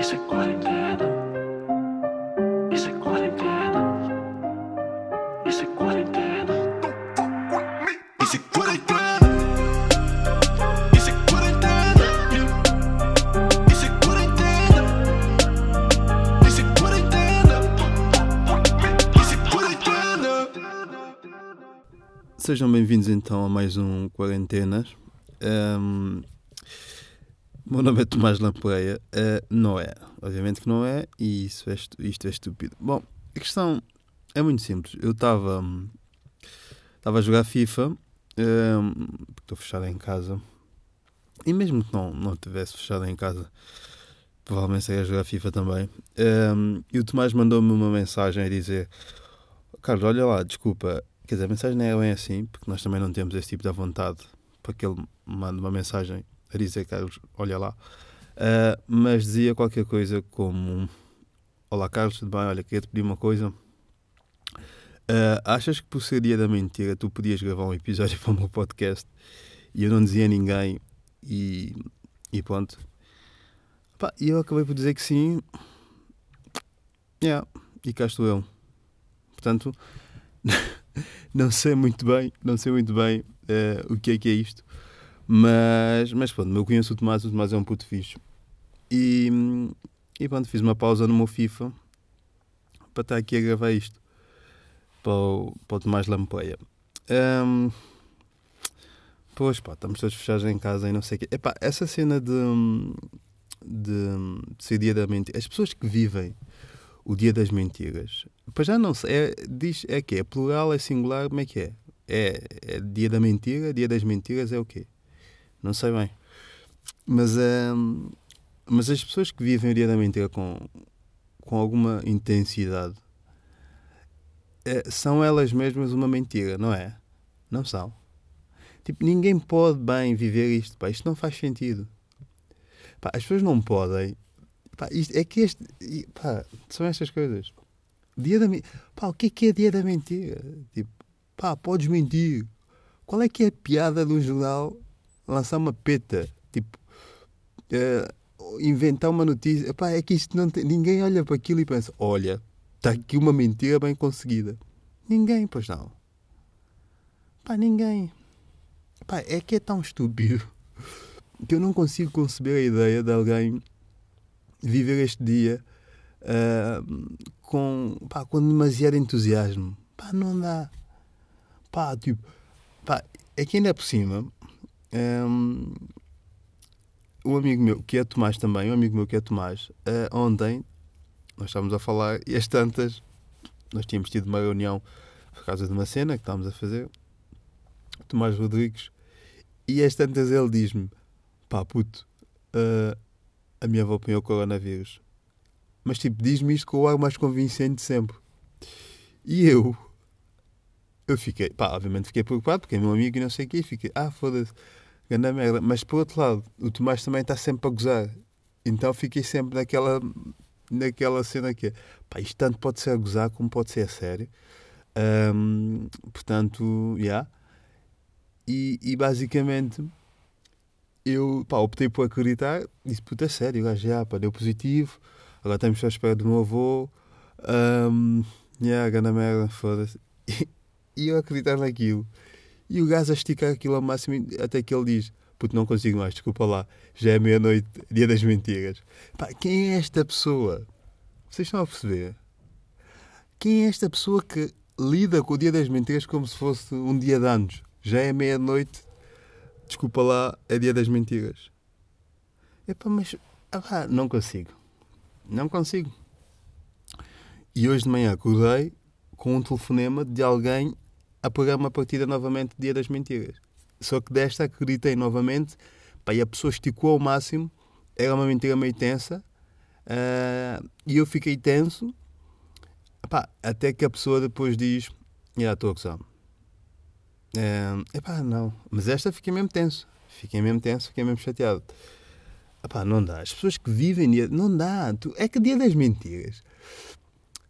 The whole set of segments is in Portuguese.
Isso é quarentena. Isso é quarentena. Isso é quarentena. Isso é quarentena. Isso é quarentena. Isso é quarentena. Isso é quarentena. Isso é quarentena. Sejam bem-vindos então a mais um Quarentenas. Meu nome é Tomás Lampreia. Ah, não é, obviamente que não é, e isso é isto é estúpido. Bom, a questão é muito simples. Eu estava hum, estava a jogar FIFA, ahm, porque estou fechado em casa, e mesmo que não, não estivesse fechado em casa, provavelmente seria a jogar FIFA também. Ahm, e o Tomás mandou-me uma mensagem a dizer: Carlos, olha lá, desculpa, Quer dizer, a mensagem não é bem assim, porque nós também não temos esse tipo de vontade para que ele mande uma mensagem a dizer, Carlos, olha lá. Ah, mas dizia qualquer coisa como: Olá, Carlos, tudo bem? Olha, queria te pedir uma coisa. Ah, achas que por ser dia da mentira tu podias gravar um episódio para o meu podcast e eu não dizia a ninguém e, e pronto? Pá, E eu acabei por dizer que sim. Yeah, e cá estou eu. Portanto, não sei muito bem, não sei muito bem eh, o que é que é isto, mas, mas pronto, eu conheço o Tomás, o Tomás é um puto fixe. E, e pronto, fiz uma pausa no meu FIFA para estar aqui a gravar isto para o, para o Tomás Lampeia. Ahm, pois pá, estamos todos fechados em casa e não sei o quê. Epá, essa cena de, de, de ser dia da mentira, as pessoas que vivem o dia das mentiras, Pois já não sei. É, diz, é que é plural, é singular, como é que é? é? É dia da mentira, dia das mentiras é o quê? Não sei bem. Mas, hum, mas as pessoas que vivem o dia da mentira com, com alguma intensidade é, são elas mesmas uma mentira, não é? Não são. Tipo, ninguém pode bem viver isto, pá. Isto não faz sentido. Pá, as pessoas não podem. Pá, isto, é que este. Pá, são estas coisas. Dia da. Pá, o que é que é dia da mentira? Tipo, pá, podes mentir. Qual é que é a piada do jornal lançar uma peta? Tipo, eh, inventar uma notícia. Pá, é que isto não tem. Ninguém olha para aquilo e pensa: olha, está aqui uma mentira bem conseguida. Ninguém, pois não. Pá, ninguém. Pá, é que é tão estúpido que eu não consigo conceber a ideia de alguém viver este dia. ah, com, pá, com demasiado entusiasmo. Pá, não dá. Pá, tipo, pá, é que ainda por cima, um amigo meu, que é Tomás também, um amigo meu que é Tomás, eh, ontem, nós estávamos a falar, e as tantas, nós tínhamos tido uma reunião por causa de uma cena que estávamos a fazer, Tomás Rodrigues, e as tantas ele diz-me, pá, puto, eh, a minha avó apanhou coronavírus mas tipo, diz-me isto com o ar mais convincente de sempre. E eu, eu fiquei, pá, obviamente fiquei preocupado, porque é meu amigo e não sei o quê, fiquei, ah, foda-se, grande merda. Mas por outro lado, o Tomás também está sempre a gozar. Então fiquei sempre naquela, naquela cena que é, pá, isto tanto pode ser a gozar como pode ser a sério. Ahm, portanto, já. Yeah. E, e basicamente eu pá, optei por acreditar, disse, puta, é sério, o gajo já, pá, deu positivo, agora estamos à espera do meu avô. Um, yeah, grande merda, foda-se. E, e eu acreditar naquilo. E o gajo a esticar aquilo ao máximo até que ele diz: Puto, não consigo mais, desculpa lá, já é meia-noite, dia das mentiras. Pá, quem é esta pessoa? Vocês estão a perceber? Quem é esta pessoa que lida com o dia das mentiras como se fosse um dia de anos? Já é meia-noite, desculpa lá, é dia das mentiras. Epá, mas ah, não consigo. Não consigo. E hoje de manhã acordei com um telefonema de alguém a pagar uma partida novamente Dia das Mentiras. Só que desta acreditei novamente, pá, e a pessoa esticou ao máximo, era uma mentira meio tensa, ah, e eu fiquei tenso, pá, até que a pessoa depois diz, estou a gozar. É, epá, não. Mas esta fiquei mesmo tenso. Fiquei mesmo tenso, fiquei mesmo chateado. Epá, não dá. As pessoas que vivem dia... Não dá. Tu... É que dia das mentiras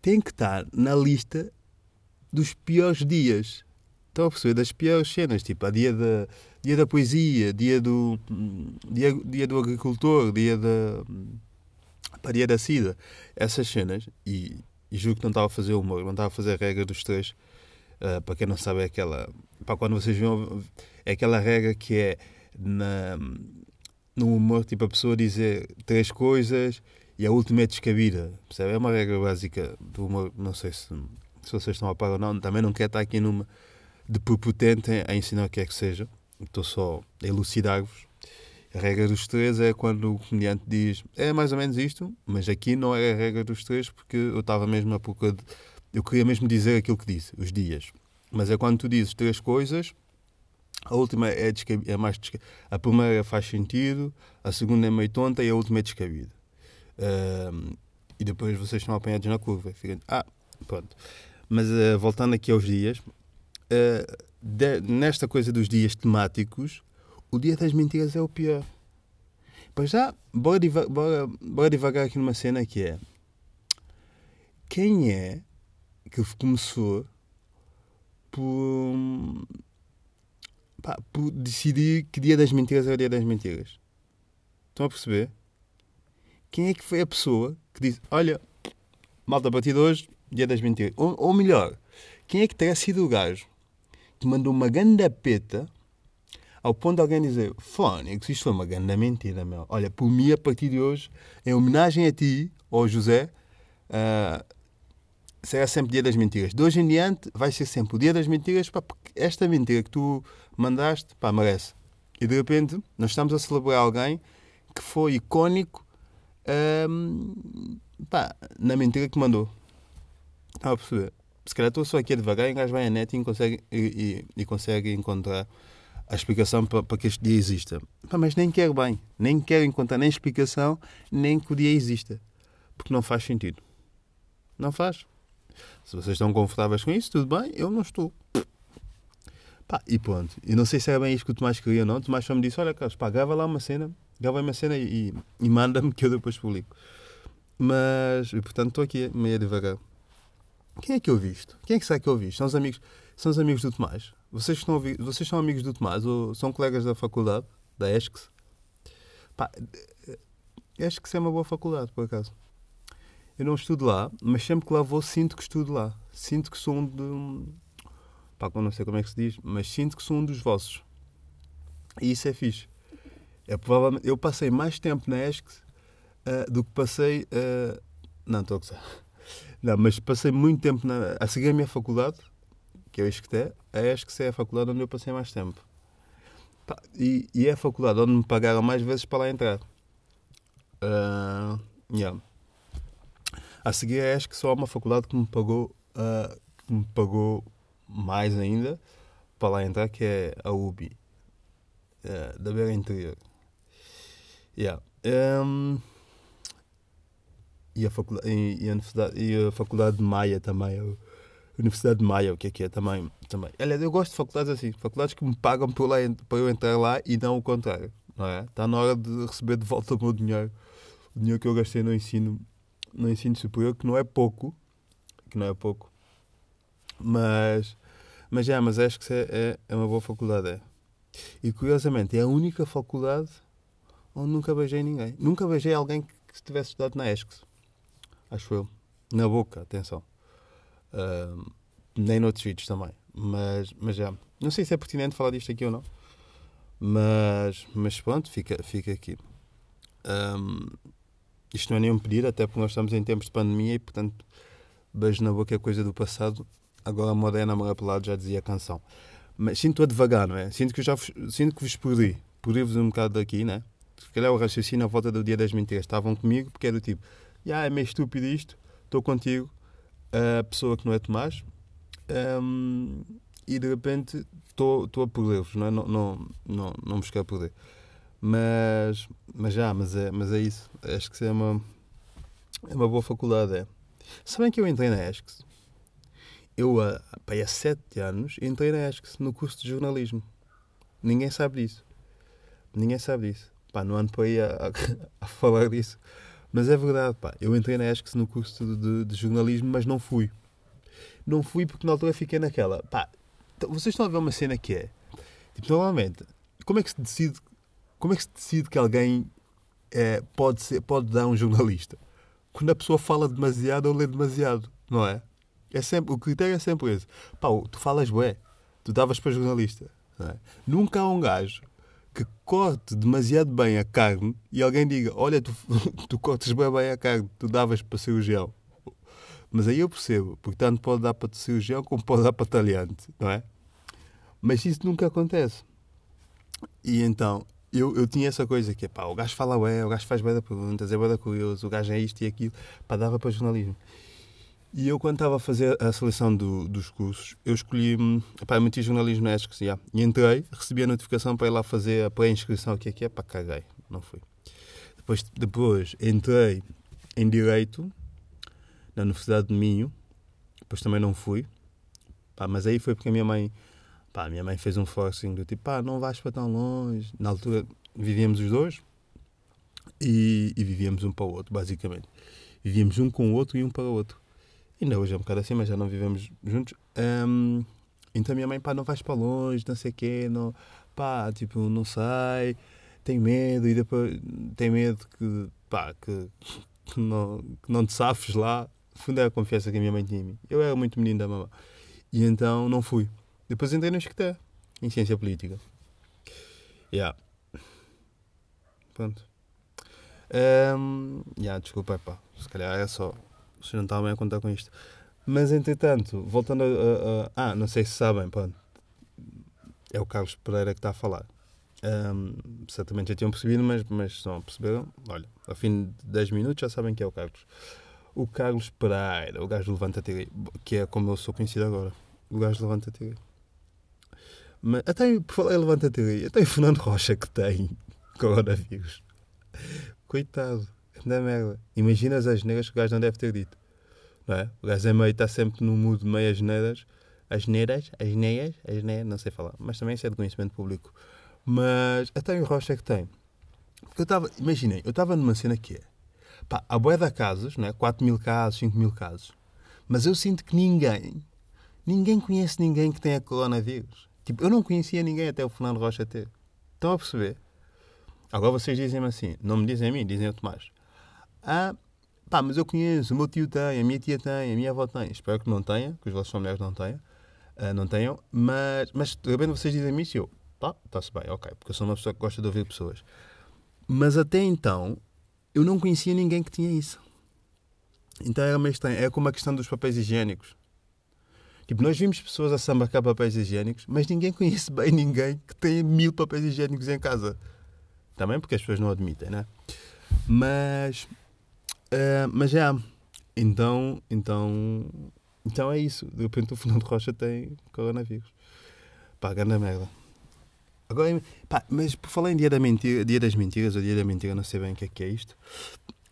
tem que estar na lista dos piores dias. Estão a perceber? Das piores cenas. Tipo, a dia da, dia da poesia, dia do, dia, dia do agricultor, dia da... para dia da saída. Essas cenas, e, e juro que não estava a fazer humor, não estava a fazer a regra dos três. Ah, para quem não sabe, é aquela. Para quando vocês viram, é aquela regra que é na, no humor, tipo a pessoa dizer três coisas e a última é descabida. Percebe? É uma regra básica do humor. Não sei se, se vocês estão a par ou não. Também não quero estar aqui numa de prepotente a ensinar o que é que seja. Estou só a elucidar-vos. A regra dos três é quando o comediante diz é mais ou menos isto, mas aqui não é a regra dos três porque eu estava mesmo a pouco de... Eu queria mesmo dizer aquilo que disse, os dias. Mas é quando tu dizes três coisas, a última é, descab... é mais descabida. A primeira faz sentido, a segunda é meio tonta e a última é descabida. E depois vocês estão apanhados na curva. Ficam, ah, pronto. Mas ah, voltando aqui aos dias, ah, de- nesta coisa dos dias temáticos, o dia das mentiras é o pior. Para já, bora, bora, bora devagar aqui numa cena que é quem é que começou por, pá, por decidir que dia das mentiras é o dia das mentiras? Estão a perceber? Quem é que foi a pessoa que disse: Olha, malta, a partir de hoje, dia das mentiras? Ou, ou melhor, quem é que terá sido o gajo que mandou uma ganda peta ao ponto de alguém dizer: Fónix, isto foi uma grande mentira, meu. Olha, por mim, a partir de hoje, em homenagem a ti, ou José, ah, será sempre dia das mentiras. De hoje em diante, vai ser sempre o dia das mentiras, pá, porque esta mentira que tu mandaste, pá, merece. E de repente, nós estamos a celebrar alguém que foi icónico ahm, pá, na mentira que mandou. Estava a perceber? Se calhar estou só aqui devagar e um gajo vai à net e consegue, e, e- e consegue encontrar a explicação para, para que este dia exista. Pá, mas nem quero bem. Nem quero encontrar nem explicação, nem que o dia exista. Porque não faz sentido. Não faz. Se vocês estão confortáveis com isso, tudo bem. Eu não estou. Pá, e pronto. E não sei se era bem isto que o Tomás queria ou não. O Tomás só me disse, olha Carlos, pá, grava lá uma cena. Grava uma cena e, e manda-me que eu depois publico. Mas, e, portanto, estou aqui meio devagar. Quem é que eu vi isto? Quem é que sabe que eu vi isto? São os amigos, são os amigos do Tomás? Vocês, estão vocês são amigos do Tomás ou são colegas da faculdade, da ESCS? Pá, ESCS é uma boa faculdade, por acaso. Eu não estudo lá, mas sempre que lá vou sinto que estudo lá. Sinto que sou um de... Pá, não sei como é que se diz, mas sinto que sou um dos vossos. E isso é fixe. É, provavelmente, eu passei mais tempo na ESCS ah, do que passei... ah, não, estou a gozar. Não, mas passei muito tempo na, a seguir a minha faculdade, que é o ISCTE, a ESCS é a faculdade onde eu passei mais tempo. E, e é a faculdade onde me pagaram mais vezes para lá entrar. Ah, yeah. A seguir a ESCS só há uma faculdade que me pagou, ah, que me pagou mais ainda para lá entrar, que é a UBI, ah, da Beira Interior. Yeah. Um, e a faculdade, e, e a faculdade de Maia também. A Universidade de Maia, o que é que é também. também. Aliás, eu gosto de faculdades assim, faculdades que me pagam por lá, para eu entrar lá e não o contrário. Não é? Está na hora de receber de volta o meu dinheiro. O dinheiro que eu gastei no ensino, no ensino superior, que não é pouco. Que não é pouco. Mas, mas já, mas acho que é, é, é uma boa faculdade. É. E curiosamente, é a única faculdade onde nunca beijei ninguém. Nunca beijei alguém que, que tivesse estudado na ESCS. Acho eu. Na boca, atenção. Ahm, nem noutros sítios também. Mas, mas já. Não sei se é pertinente falar disto aqui ou não. Mas, mas pronto, fica, fica aqui. Ahm, isto não é nenhum pedido, até porque nós estamos em tempos de pandemia e, portanto, beijo na boca é coisa do passado. Agora a moda é namorar pelado, já dizia a canção. Mas sinto-a devagar, não é? Sinto que, já vos, sinto que vos perdi. Perdi-vos um bocado daqui, né? Se calhar o raciocínio à volta do dia das mentiras estavam comigo, porque é do tipo, já é meio estúpido isto, estou contigo, a pessoa que não é Tomás, hum, e de repente estou a perder-vos, não, é? não, não, não, não quero perder. Mas, mas já, mas é, mas é isso. Acho que é uma, é uma boa faculdade. É. Sabem que eu entrei na ESCS? Eu, há, há sete anos, entrei na ESCS no curso de jornalismo. Ninguém sabe disso. Ninguém sabe disso. Pá, não ando para aí a, a, a falar disso. Mas é verdade, pá. Eu entrei na ESCS no curso de, de, jornalismo, mas não fui. Não fui porque na altura fiquei naquela. Pá, t- vocês estão a ver uma cena que é. Tipo, normalmente, como é que se decide, como é que se decide que alguém é, pode, ser, pode dar um jornalista? quando a pessoa fala demasiado ou lê demasiado, não é? é sempre, o critério é sempre esse. Pá, tu falas bué, tu davas para jornalista. é? Nunca há um gajo que corte demasiado bem a carne e alguém diga: Olha, tu, tu cortes bem, bem a carne, tu davas para cirurgião. Mas aí eu percebo, porque tanto pode dar para cirurgião como pode dar para talhante, não é? Mas isso nunca acontece. E então, eu, eu tinha essa coisa que é pá, o gajo fala ué, o gajo faz da perguntas, é da curioso, o gajo é isto e aquilo, pá, dava para jornalismo. E eu, quando estava a fazer a seleção do, dos cursos, eu escolhi, pá, meti jornalismo na ESCS, yeah. e entrei, recebi a notificação para ir lá fazer a pré-inscrição, o que é que é, pá, caguei, não fui. Depois, depois entrei em Direito, na Universidade de Minho, depois também não fui, pá, mas aí foi porque a minha mãe, pá, a minha mãe fez um forcing do tipo, pá, não vais para tão longe. Na altura vivíamos os dois e, e vivíamos um para o outro, basicamente. Vivíamos um com o outro e um para o outro. Ainda hoje é um bocado assim, mas já não vivemos juntos. Hum, então minha mãe, pá, não vais para longe, não sei o quê, não, pá, tipo, não sei, tem medo e depois tem medo que, pá, que, que não, que não te safes lá. Fundei a confiança que a minha mãe tinha em mim. Eu era muito menino da mamãe. E então não fui. Depois entrei no Esqueté, em Ciência Política. Yeah. Pronto. Um, yeah, desculpa, pá. Se calhar é só. Vocês não estavam bem a contar com isto. Mas entretanto, voltando a, a- a- Ah, não sei se sabem, pronto. É o Carlos Pereira que está a falar. Um, certamente já tinham percebido, mas, mas se não perceberam, olha, ao fim de 10 minutos já sabem que é o Carlos. O Carlos Pereira, o gajo Levanta TV, que é como eu sou conhecido agora. O gajo Levanta TV. Mas até por falar em Levanta TV, até o Fernando Rocha que tem coronavírus. Coitado, da merda. Imaginas as neiras que o gajo não deve ter dito. Não é? O gajo é meio, está sempre no mood de meio as neias, as neias, não sei falar. Mas também isso é de conhecimento público. Mas até o Rocha que tem. Porque eu estava, imaginem, eu estava numa cena que é. Pá, há boia de casos, não é? 4 mil casos, 5 mil casos. Mas eu sinto que ninguém, ninguém conhece ninguém que tenha coronavírus. Tipo, eu não conhecia ninguém até o Fernando Rocha ter. Estão a perceber? Agora vocês dizem-me assim, não me dizem a mim, dizem ao Tomás. Ah, pá, mas eu conheço, o meu tio tem, a minha tia tem, a minha avó tem. Espero que não tenha, que os vossos familiares não tenham. ah, não tenham, mas, mas de repente vocês dizem-me isso eu, tá, está-se bem, ok, porque eu sou uma pessoa que gosta de ouvir pessoas. Mas até então, eu não conhecia ninguém que tinha isso. Então era meio estranho. É como a questão dos papéis higiênicos. Tipo, nós vimos pessoas a sambarcar papéis higiênicos, mas ninguém conhece bem ninguém que tenha mil papéis higiênicos em casa. Também porque as pessoas não admitem, né? Mas. Eh, mas já. Então, então. Então é isso. De repente o Fernando Rocha tem coronavírus. Pá, grande merda. Agora, pá, mas por falar em dia, da mentira, dia das mentiras, ou dia da mentira, não sei bem o que é que é isto.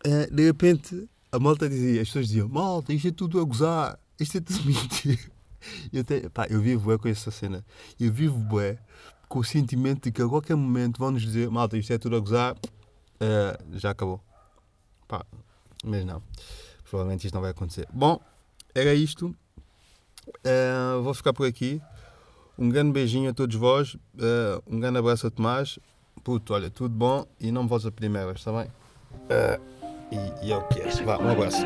eh, de repente a malta dizia, as pessoas diziam, malta, isto é tudo a gozar, isto é tudo mentira. Eu, pá, eu vivo bué com essa cena. Eu vivo bué com o sentimento de que a qualquer momento vão nos dizer, malta, isto é tudo a gozar, eh, já acabou. Pá, mas não. Provavelmente isto não vai acontecer. Bom, era isto. Eh, vou ficar por aqui. Um grande beijinho a todos vós. eh, um grande abraço a Tomás. Puto, olha, tudo bom e não me voltes a pedir merdas, está bem? Eh, e, e é o que é. Vá, um abraço.